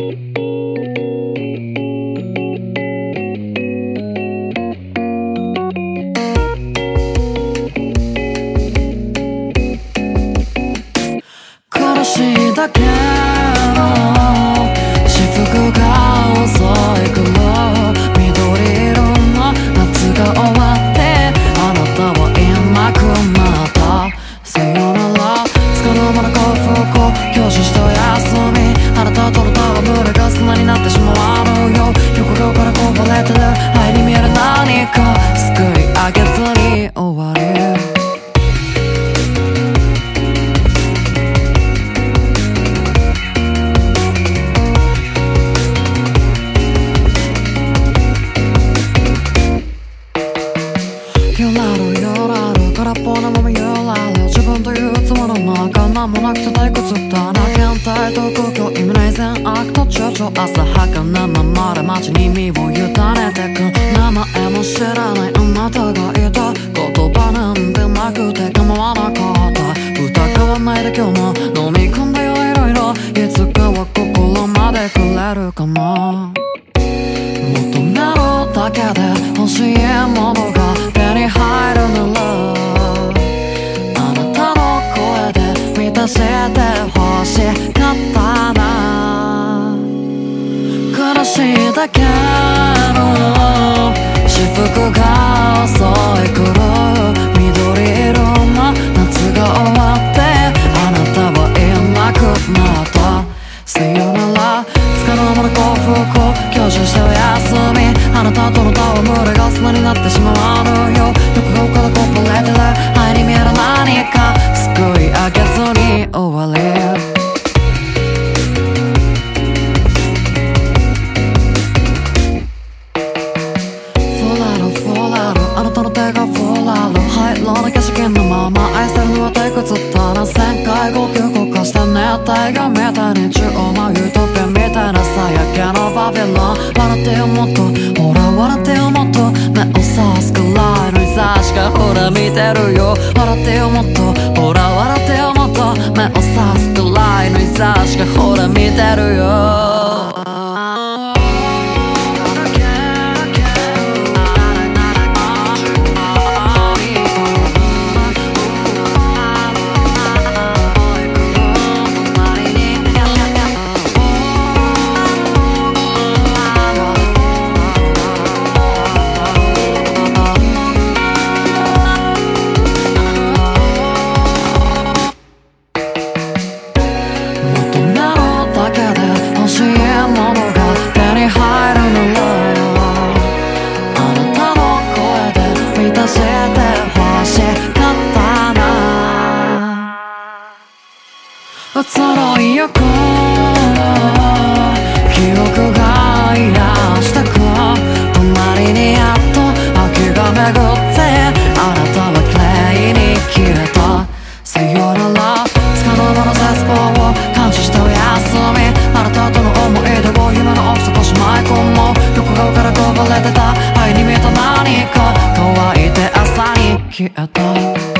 苦る空っぽなままゆらる自分という妻の中何もなくて退屈だな倦怠と空虚意味ない善悪と躊躇浅はかなままで街に身を委ねてく名前も知らないあなたがいた言葉なんてなくて構わなかった疑わないで今日も飲み込んだよいろいろいつかは心までくれるかも求めるだけで欲しいものが手に入るならで満たして欲しかったな。苦しいだけの私服が遅い頃緑色の夏が終わってあなたはいなくなったさよなら。つかの間の幸福を享受してお休み。あなたとの戯れが砂になってしまう。のよ横顔からこぼれてる愛に見える何か。7000回呼吸動かした熱帯がメタ日中央のユートピみたいなさやけのバビロン笑ってよもっとほら笑ってよもっと目をさすくらいの日差しがほら見てるよ笑ってよもっとほら笑ってよもっと目をさすくらいの日差しがほら見てるよ辛い横記憶が癒した。か隣にやっと秋が巡ってあなたは綺麗に消えた。さよならつかの間の絶望を感知してお休みあなた。との思い出を夢の奥底しまい込もう横顔からこぼれてた。愛に見えた。何か乾いて朝に消えた。